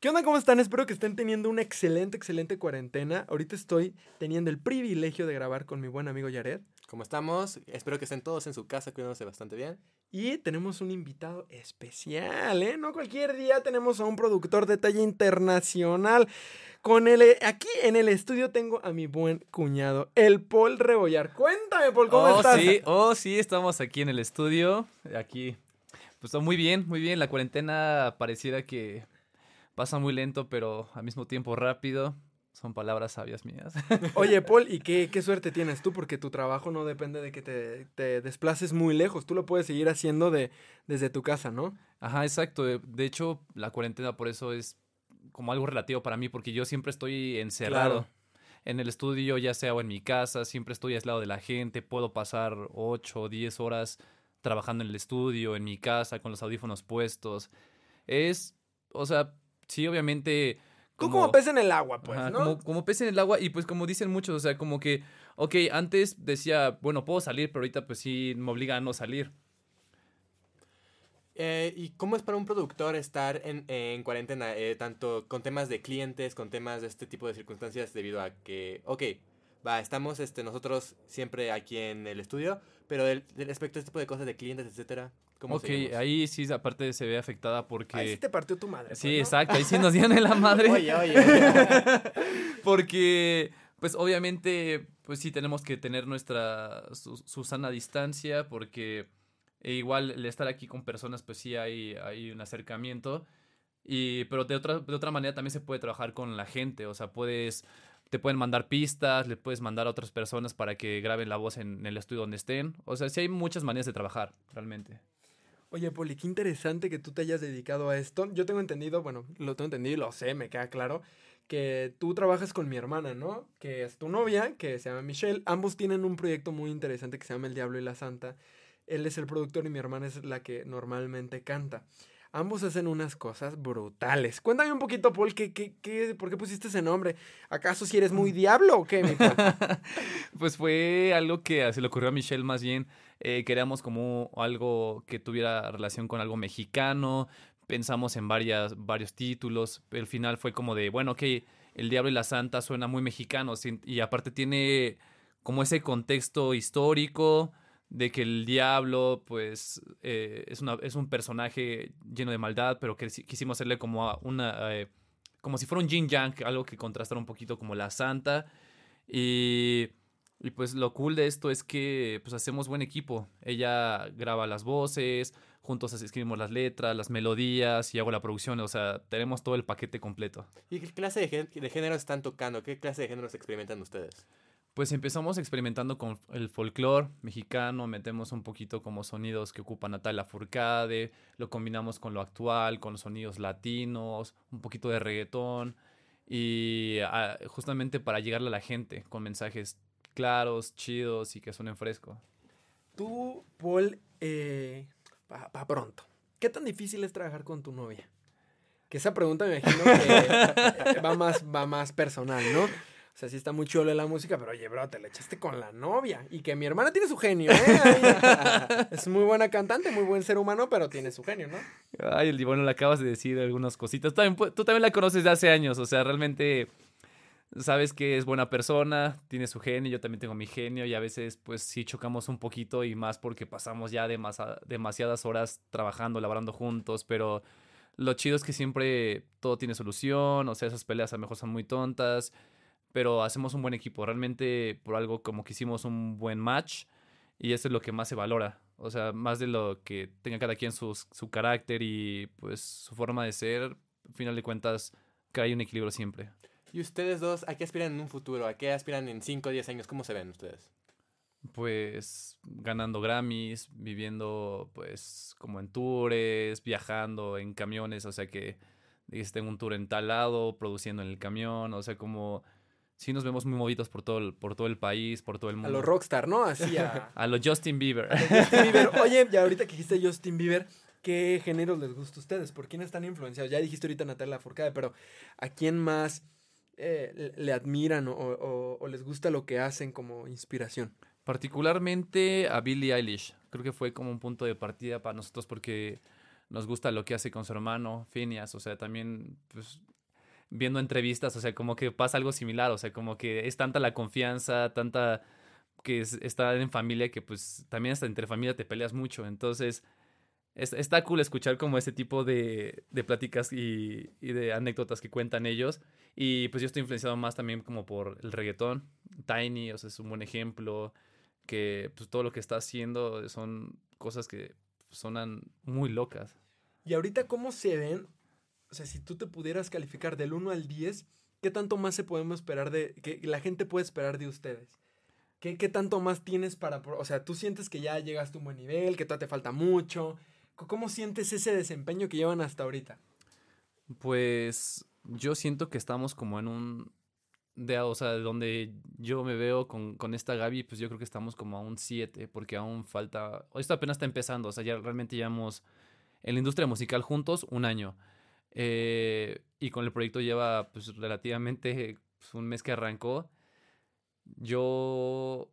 ¿Qué onda? ¿Cómo están? Espero que estén teniendo una excelente, excelente cuarentena. Ahorita estoy teniendo el privilegio de grabar con mi buen amigo Yared. ¿Cómo estamos? Espero que estén todos en su casa cuidándose bastante bien. Y tenemos un invitado especial, ¿eh? No cualquier día tenemos a un productor de talla internacional. Con el, aquí en el estudio tengo a mi buen cuñado, el Paul Rebollar. Cuéntame, Paul, ¿cómo oh, estás? Sí, oh, sí, estamos aquí en el estudio. Aquí, pues muy bien, muy bien. La cuarentena pareciera que pasa muy lento, pero al mismo tiempo rápido. Son palabras sabias mías. Oye, Paul, ¿y qué, qué, suerte tienes tú? Porque tu trabajo no depende de que te, te, desplaces muy lejos. Tú lo puedes seguir haciendo de, desde tu casa, ¿no? Ajá, exacto. De hecho, la cuarentena por eso es como algo relativo para mí, porque yo siempre estoy encerrado. En el estudio, ya sea o en mi casa, siempre estoy aislado de la gente. Puedo pasar 8 o 10 horas trabajando en el estudio, en mi casa, con los audífonos puestos. Es, o sea, sí, obviamente... Como, Tú como pez en el agua, pues, ¿no? Como, como pez en el agua y pues como dicen muchos, o sea, como que, ok, antes decía, bueno, puedo salir, pero ahorita pues sí me obliga a no salir. Eh, ¿Y cómo es para un productor estar en, en cuarentena, eh, tanto con temas de clientes, con temas de este tipo de circunstancias, debido a que, ok, va, estamos este, nosotros siempre aquí en el estudio, pero del, respecto a este tipo de cosas de clientes, etcétera, ¿cómo Ok, ahí sí, aparte se ve afectada porque... Ahí sí te partió tu madre. Sí, pues, exacto, ahí sí nos dieron la madre. oye, oye. porque, pues obviamente, pues sí tenemos que tener nuestra, su, sana distancia, porque igual el estar aquí con personas, pues sí hay, hay un acercamiento. Y, pero de otra, de otra manera también se puede trabajar con la gente, o sea, puedes te pueden mandar pistas, le puedes mandar a otras personas para que graben la voz en el estudio donde estén. O sea, sí hay muchas maneras de trabajar, realmente. Oye, Poli, qué interesante que tú te hayas dedicado a esto. Yo tengo entendido, bueno, lo tengo entendido y lo sé, me queda claro, que tú trabajas con mi hermana, ¿no? Que es tu novia, que se llama Michelle. Ambos tienen un proyecto muy interesante que se llama El Diablo y la Santa. Él es el productor y mi hermana es la que normalmente canta. Ambos hacen unas cosas brutales. Cuéntame un poquito, Paul, ¿qué, qué, qué, por qué pusiste ese nombre? ¿Acaso si eres muy diablo o qué, mi Pues fue algo que se le ocurrió a Michelle más bien. Eh, queríamos como algo que tuviera relación con algo mexicano. Pensamos en varias, varios títulos. El final fue como de, bueno, ok, El Diablo y la Santa suena muy mexicano. Y aparte tiene como ese contexto histórico de que el diablo, pues, eh, es, una, es un personaje lleno de maldad, pero que quisimos hacerle como una, eh, como si fuera un yin yang, algo que contrastara un poquito como la santa. Y, y, pues lo cool de esto es que pues hacemos buen equipo. Ella graba las voces, juntos escribimos las letras, las melodías y hago la producción. O sea, tenemos todo el paquete completo. ¿Y qué clase de, de géneros están tocando? ¿Qué clase de géneros experimentan ustedes? Pues empezamos experimentando con el folclore mexicano, metemos un poquito como sonidos que ocupa Natalia Furcade, lo combinamos con lo actual, con los sonidos latinos, un poquito de reggaetón y ah, justamente para llegarle a la gente con mensajes claros, chidos y que suenen fresco. Tú, Paul, eh, para pronto, ¿qué tan difícil es trabajar con tu novia? Que esa pregunta me imagino que va más, va más personal, ¿no? Sea, sí está muy chulo la música, pero oye, bro, te la echaste con la novia. Y que mi hermana tiene su genio, ¿eh? es muy buena cantante, muy buen ser humano, pero tiene su genio, ¿no? Ay, el bueno, le acabas de decir algunas cositas. tú también la conoces de hace años, o sea, realmente sabes que es buena persona, tiene su genio, yo también tengo mi genio y a veces pues sí chocamos un poquito y más porque pasamos ya demasiadas horas trabajando, laborando juntos, pero lo chido es que siempre todo tiene solución, o sea, esas peleas a lo mejor son muy tontas pero hacemos un buen equipo. Realmente por algo como que hicimos un buen match y eso es lo que más se valora. O sea, más de lo que tenga cada quien su, su carácter y pues su forma de ser, al final de cuentas, que hay un equilibrio siempre. ¿Y ustedes dos a qué aspiran en un futuro? ¿A qué aspiran en 5 o 10 años? ¿Cómo se ven ustedes? Pues ganando Grammys, viviendo pues como en tours, viajando en camiones, o sea que tengo un tour en tal lado, produciendo en el camión, o sea como sí nos vemos muy movidos por todo el, por todo el país, por todo el mundo. A los rockstar, ¿no? Así a... a los Justin Bieber. Justin Bieber. Oye, ya ahorita que dijiste Justin Bieber, ¿qué géneros les gusta a ustedes? ¿Por quién están influenciados? Ya dijiste ahorita Natalia Furcade, pero ¿a quién más eh, le admiran o, o, les gusta lo que hacen como inspiración? Particularmente a Billie Eilish. Creo que fue como un punto de partida para nosotros porque nos gusta lo que hace con su hermano, Phineas, o sea, también, pues, viendo entrevistas, o sea, como que pasa algo similar, o sea, como que es tanta la confianza, tanta que es, estar en familia que pues también hasta entre familia te peleas mucho, entonces es- está cool escuchar como ese tipo de, de pláticas y, y de anécdotas que cuentan ellos y pues yo estoy influenciado más también como por el reggaetón, Tiny, o sea, es un buen ejemplo, que pues todo lo que está haciendo son cosas que sonan muy locas. Y ahorita, ¿cómo se ven? O sea, si tú te pudieras calificar del 1 al 10, ¿qué tanto más se podemos esperar de, que la gente puede esperar de ustedes? ¿Qué, qué tanto más tienes para, o sea, tú sientes que ya llegaste a un buen nivel, que todavía te falta mucho? ¿Cómo sientes ese desempeño que llevan hasta ahorita? Pues yo siento que estamos como en un... De, o sea, donde yo me veo con, con esta Gaby, pues yo creo que estamos como a un 7, porque aún falta... Esto apenas está empezando, o sea, ya realmente llevamos en la industria musical juntos un año. Eh, y con el proyecto lleva pues relativamente pues, un mes que arrancó. Yo,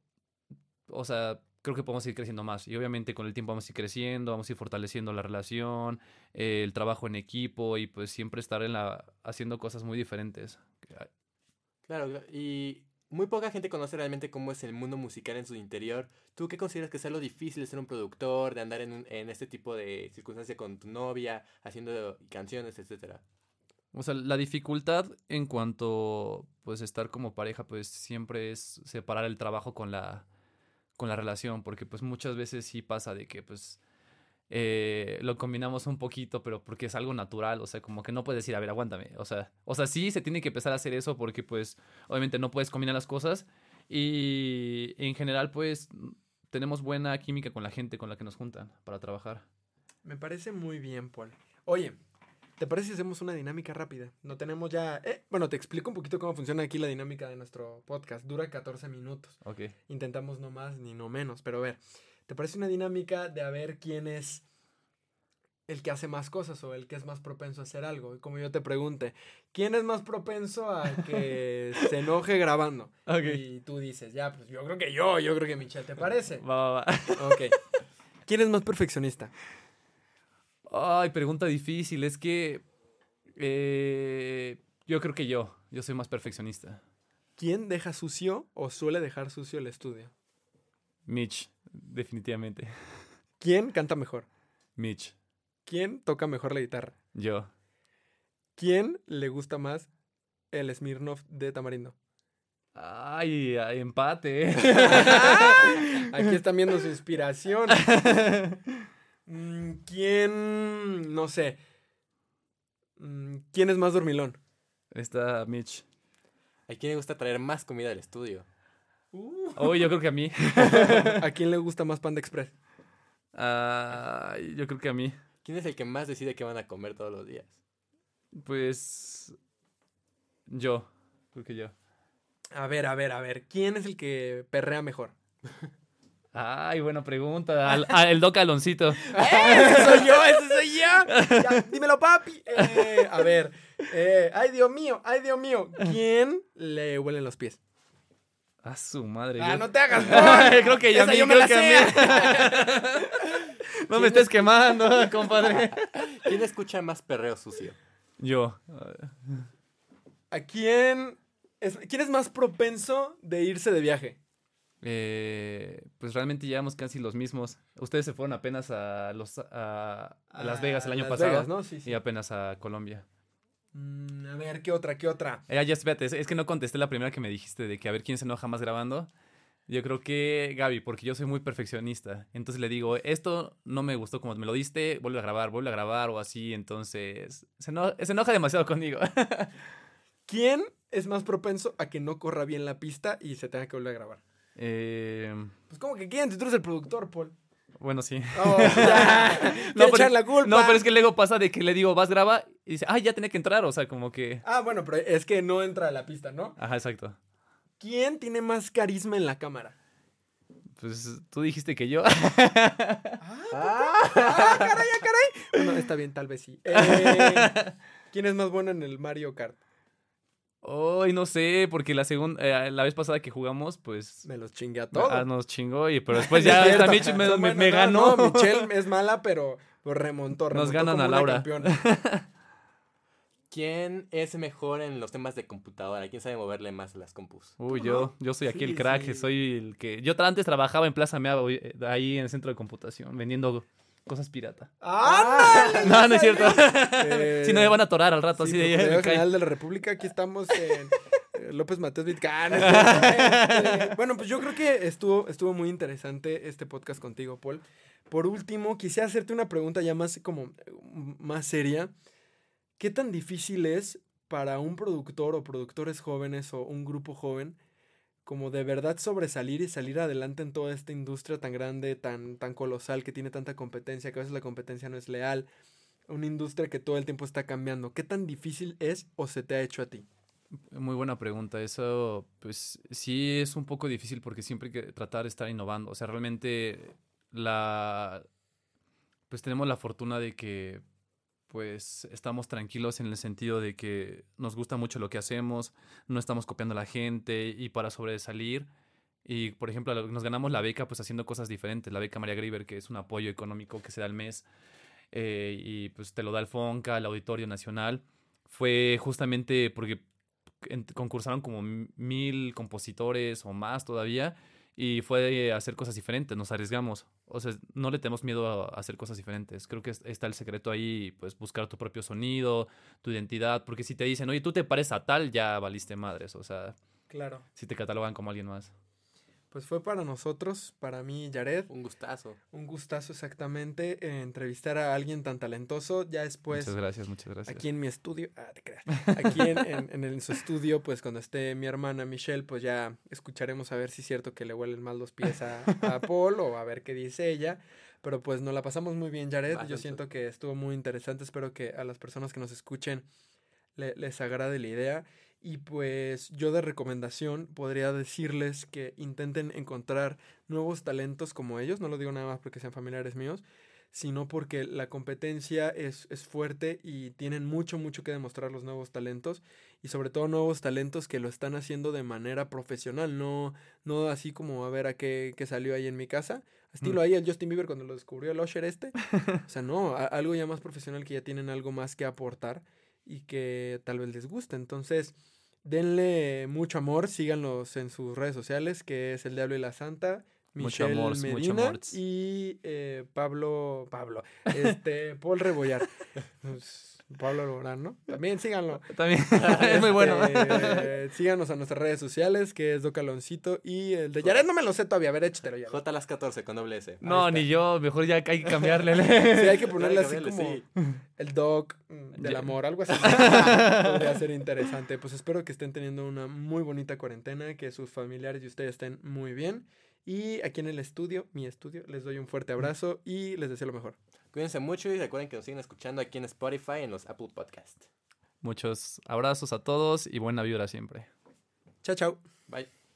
o sea, creo que podemos ir creciendo más. Y obviamente con el tiempo vamos a ir creciendo, vamos a ir fortaleciendo la relación, eh, el trabajo en equipo y pues siempre estar en la, haciendo cosas muy diferentes. Claro, y muy poca gente conoce realmente cómo es el mundo musical en su interior. ¿Tú qué consideras que sea lo difícil de ser un productor, de andar en, un- en este tipo de circunstancia con tu novia, haciendo canciones, etcétera? O sea, la dificultad en cuanto pues estar como pareja pues siempre es separar el trabajo con la con la relación porque pues muchas veces sí pasa de que pues eh, lo combinamos un poquito pero porque es algo natural, o sea, como que no puedes decir, a ver, aguántame, o sea, o sea, sí se tiene que empezar a hacer eso porque pues obviamente no puedes combinar las cosas y en general pues tenemos buena química con la gente con la que nos juntan para trabajar. Me parece muy bien, Paul. Oye, ¿te parece si hacemos una dinámica rápida? No tenemos ya... eh, bueno, te explico un poquito cómo funciona aquí la dinámica de nuestro podcast. Dura 14 minutos. Ok. Intentamos no más ni no menos. Pero a ver, ¿te parece una dinámica de a ver quién es el que hace más cosas o el que es más propenso a hacer algo? Y como yo te pregunte, ¿quién es más propenso a que se enoje grabando? Y tú dices, ya, pues yo creo que yo, yo creo que Michelle, ¿te parece? Va, va, va. Ok. ¿Quién es más perfeccionista? Ay, pregunta difícil. Es que eh, yo creo que yo. Yo soy más perfeccionista. ¿Quién deja sucio o suele dejar sucio el estudio? Mitch, definitivamente. ¿Quién canta mejor? Mitch, ¿Quién toca mejor la guitarra? yo. ¿Quién le gusta más el Smirnoff de Tamarindo? Ay, ay, empate. Aquí están viendo su inspiración. Mm, ¿Quién, no sé, Mm, quién es más dormilón? Está Mitch. ¿A quién le gusta traer más comida al estudio? Oh, yo creo que a mí. ¿A quién le gusta más Panda Express? Ay, yo creo que a mí. ¿Quién es el que más decide qué van a comer todos los días? Pues. Yo. Creo que yo. A ver, a ver, a ver, ¿quién es el que perrea mejor? Ay, buena pregunta. Al- el Doc Aloncito. ¡Ese soy yo! ¡Ese soy yo! Ya, dímelo, papi. Eh, a ver. eh, ¡Ay, Dios mío! ¡Ay, Dios mío! ¿Quién le huelen los pies? A su madre. ¡Ah, yo- no te hagas! Creo que ya a Esa mí, yo me creo la que a sé. mí. No me estés quemando, compadre. ¿Quién escucha más perreo sucio? Yo. ¿A quién es, quién es más propenso de irse de viaje? Eh, pues realmente llevamos casi los mismos. Ustedes se fueron apenas a, los, a, a Las Vegas el año Las pasado Vegas, ¿no? Sí, sí. y apenas a Colombia. Mm, a ver, ¿qué otra? ¿Qué otra? Eh, ya, espérate, es, es que no contesté la primera que me dijiste de que a ver quién se enoja más grabando. Yo creo que Gaby, porque yo soy muy perfeccionista. Entonces le digo, esto no me gustó como me lo diste, vuelve a grabar, vuelve a grabar o así. Entonces se, eno- se enoja demasiado conmigo. ¿Quién es más propenso a que no corra bien la pista y se tenga que volver a grabar? Eh, Pues, ¿cómo que quién? Si tú eres el productor, Paul. Bueno, sí. Oh. No, pero- echar la culpa. No, pero es que luego pasa de que le digo, vas, graba, y dice, ah, ya tenía que entrar, o sea, como que... Ah, bueno, pero es que no entra a la pista, ¿no? Ajá, exacto. ¿Quién tiene más carisma en la cámara? Pues tú dijiste que yo. Ah, caray, ah, caray. Bueno, está bien, tal vez sí. Eh, ¿Quién es más bueno en el Mario Kart? Ay, no sé, porque la segunda, la vez pasada que jugamos, pues... Me los chingué a todos. ah, nos chingó, y, pero después ya hasta Mitch me, No, me- bueno, me no, ganó. no, Michelle es mala, pero Pues remontó, remontó Nos ganan como a Laura. ¿Quién es mejor en los temas de computadora? ¿Quién sabe moverle más a las compus? Uy, yo, yo soy aquí Sí, el crack, sí. soy el que... Yo antes trabajaba en Plaza Mea, eh, ahí en el centro de computación, vendiendo cosas pirata. ¡Ah! No, no es cierto. Eh, si no me van a atorar al rato, Sí, así de... Cae. General de la República, aquí estamos en eh, López Mateos Vitcán. Este, bueno, pues yo creo que estuvo, estuvo muy interesante este podcast contigo, Paul. Por último, quisiera hacerte una pregunta ya más como eh, más seria. ¿Qué tan difícil es para un productor o productores jóvenes o un grupo joven como de verdad sobresalir y salir adelante en toda esta industria tan grande, tan, tan colosal, que tiene tanta competencia, que a veces la competencia no es leal, una industria que todo el tiempo está cambiando. ¿Qué tan difícil es o se te ha hecho a ti? Muy buena pregunta. Eso, pues sí es un poco difícil porque siempre hay que tratar de estar innovando. O sea, realmente la... Pues tenemos la fortuna de que pues estamos tranquilos en el sentido de que nos gusta mucho lo que hacemos, no estamos copiando a la gente y para sobresalir. Y por ejemplo, lo- nos ganamos la beca pues haciendo cosas diferentes. La beca María Griver, que es un apoyo económico que se da al mes eh, y pues te lo da el FONCA, el Auditorio Nacional. Fue justamente porque concursaron como mil compositores o más todavía y fue hacer cosas diferentes, nos arriesgamos. O sea, no le tenemos miedo a hacer cosas diferentes. Creo que es- está el secreto ahí, pues buscar tu propio sonido, tu identidad, porque si te dicen, oye, tú te pareces a tal, ya valiste madres, o sea, Claro. si te catalogan como alguien más. Pues fue para nosotros, para mí, Jared, Un gustazo. un gustazo exactamente eh, entrevistar a alguien tan talentoso. Ya después, muchas gracias, muchas gracias. aquí en mi estudio, ah, te creas. Aquí en, en- en el- su estudio, pues cuando esté mi hermana Michelle, pues ya escucharemos a ver si es cierto que le huelen mal los pies a, a Paul o a ver qué dice ella. Pero pues nos la pasamos muy bien, Jared. Yo siento que estuvo muy interesante. Espero que a las personas que nos escuchen le- les agrade la idea. Y pues yo de recomendación podría decirles que intenten encontrar nuevos talentos como ellos. No lo digo nada más porque sean familiares míos, sino porque la competencia es, es fuerte y tienen mucho, mucho que demostrar los nuevos talentos. Y sobre todo nuevos talentos que lo están haciendo de manera profesional, no, no así como a ver a qué, qué salió ahí en mi casa. Estilo Mm. ahí el Justin Bieber cuando lo descubrió el Usher este. O sea, no, a- algo ya más profesional que ya tienen algo más que aportar y que tal vez les guste. Entonces, denle mucho amor, síganlos en sus redes sociales, que es El Diablo y la Santa, Mucho Michelle amor, mucho Medina amor. y eh, Pablo, Pablo, este, Paul Rebollar. Pablo Alborán, ¿no? También síganlo. También es muy bueno. Este, síganos a nuestras redes sociales, que es Docaloncito y el de Yaret no me lo sé todavía, a ver, échatelo ya. J las 14 con doble S. No, ni yo, mejor ya hay que cambiarle. Sí, hay que ponerle así como sí. el doc mm, del Ya. amor, algo así. Podría ser interesante. Pues espero que estén teniendo una muy bonita cuarentena, que sus familiares y ustedes estén muy bien. Y aquí en el estudio, mi estudio, les doy un fuerte abrazo y les deseo lo mejor. Cuídense mucho y recuerden que nos siguen escuchando aquí en Spotify en los Apple Podcast. Muchos abrazos a todos y buena vibra siempre. Chao, chao. Bye.